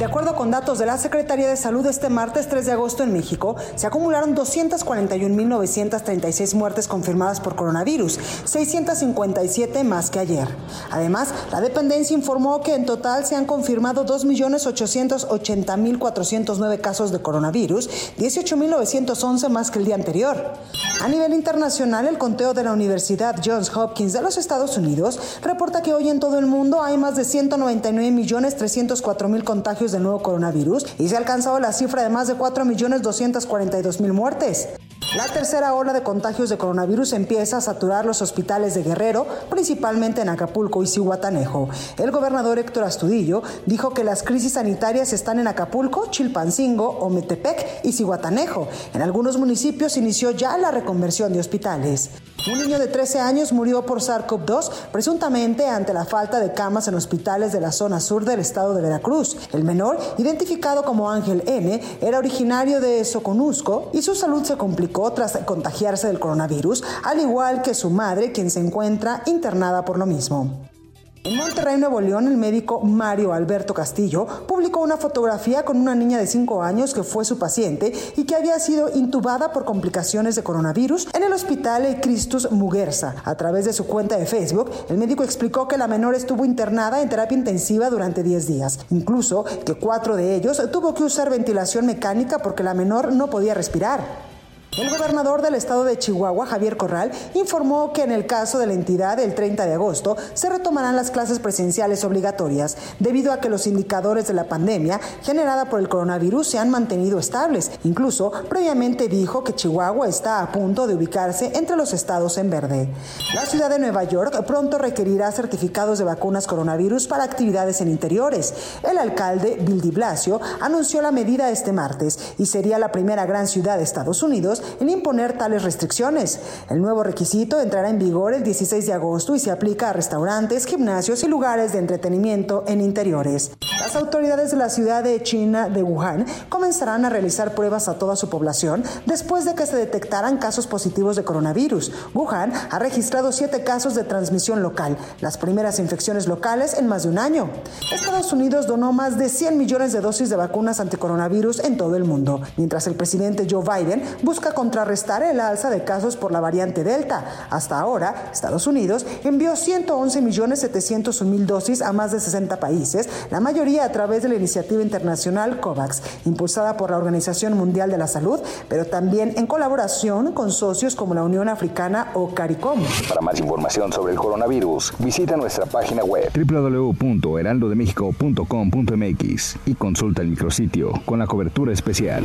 De acuerdo con datos de la Secretaría de Salud, este martes 3 de agosto en México se acumularon 241.936 muertes confirmadas por coronavirus, 657 más que ayer. Además, la dependencia informó que en total se han confirmado 2.880.409 casos de coronavirus, 18.911 más que el día anterior. A nivel internacional, el conteo de la Universidad Johns Hopkins de los Estados Unidos reporta que hoy en todo el mundo hay más de 199.304.000 contagios de nuevo coronavirus y se ha alcanzado la cifra de más de 4.242.000 muertes. La tercera ola de contagios de coronavirus empieza a saturar los hospitales de Guerrero, principalmente en Acapulco y Cihuatanejo. El gobernador Héctor Astudillo dijo que las crisis sanitarias están en Acapulco, Chilpancingo, Ometepec y Cihuatanejo. En algunos municipios inició ya la reconversión de hospitales. Un niño de 13 años murió por SARS-CoV-2, presuntamente ante la falta de camas en hospitales de la zona sur del estado de Veracruz. El menor, identificado como Ángel N., era originario de Soconusco y su salud se complicó tras contagiarse del coronavirus, al igual que su madre, quien se encuentra internada por lo mismo. En Monterrey, Nuevo León, el médico Mario Alberto Castillo publicó una fotografía con una niña de 5 años que fue su paciente y que había sido intubada por complicaciones de coronavirus en el hospital Cristus Muguerza. A través de su cuenta de Facebook, el médico explicó que la menor estuvo internada en terapia intensiva durante 10 días, incluso que cuatro de ellos tuvo que usar ventilación mecánica porque la menor no podía respirar. El gobernador del estado de Chihuahua, Javier Corral, informó que en el caso de la entidad, el 30 de agosto, se retomarán las clases presenciales obligatorias, debido a que los indicadores de la pandemia generada por el coronavirus se han mantenido estables. Incluso, previamente dijo que Chihuahua está a punto de ubicarse entre los estados en verde. La ciudad de Nueva York pronto requerirá certificados de vacunas coronavirus para actividades en interiores. El alcalde, Bill de Blasio, anunció la medida este martes y sería la primera gran ciudad de Estados Unidos en imponer tales restricciones. El nuevo requisito entrará en vigor el 16 de agosto y se aplica a restaurantes, gimnasios y lugares de entretenimiento en interiores. Las autoridades de la ciudad de China de Wuhan comenzarán a realizar pruebas a toda su población después de que se detectaran casos positivos de coronavirus. Wuhan ha registrado siete casos de transmisión local, las primeras infecciones locales en más de un año. Estados Unidos donó más de 100 millones de dosis de vacunas anticoronavirus en todo el mundo, mientras el presidente Joe Biden busca contrarrestar el alza de casos por la variante Delta. Hasta ahora, Estados Unidos envió 111 millones 700 mil dosis a más de 60 países, la mayoría a través de la iniciativa internacional COVAX, impulsada por la Organización Mundial de la Salud, pero también en colaboración con socios como la Unión Africana o CARICOM. Para más información sobre el coronavirus, visita nuestra página web www.heraldodemexico.com.mx y consulta el micrositio con la cobertura especial.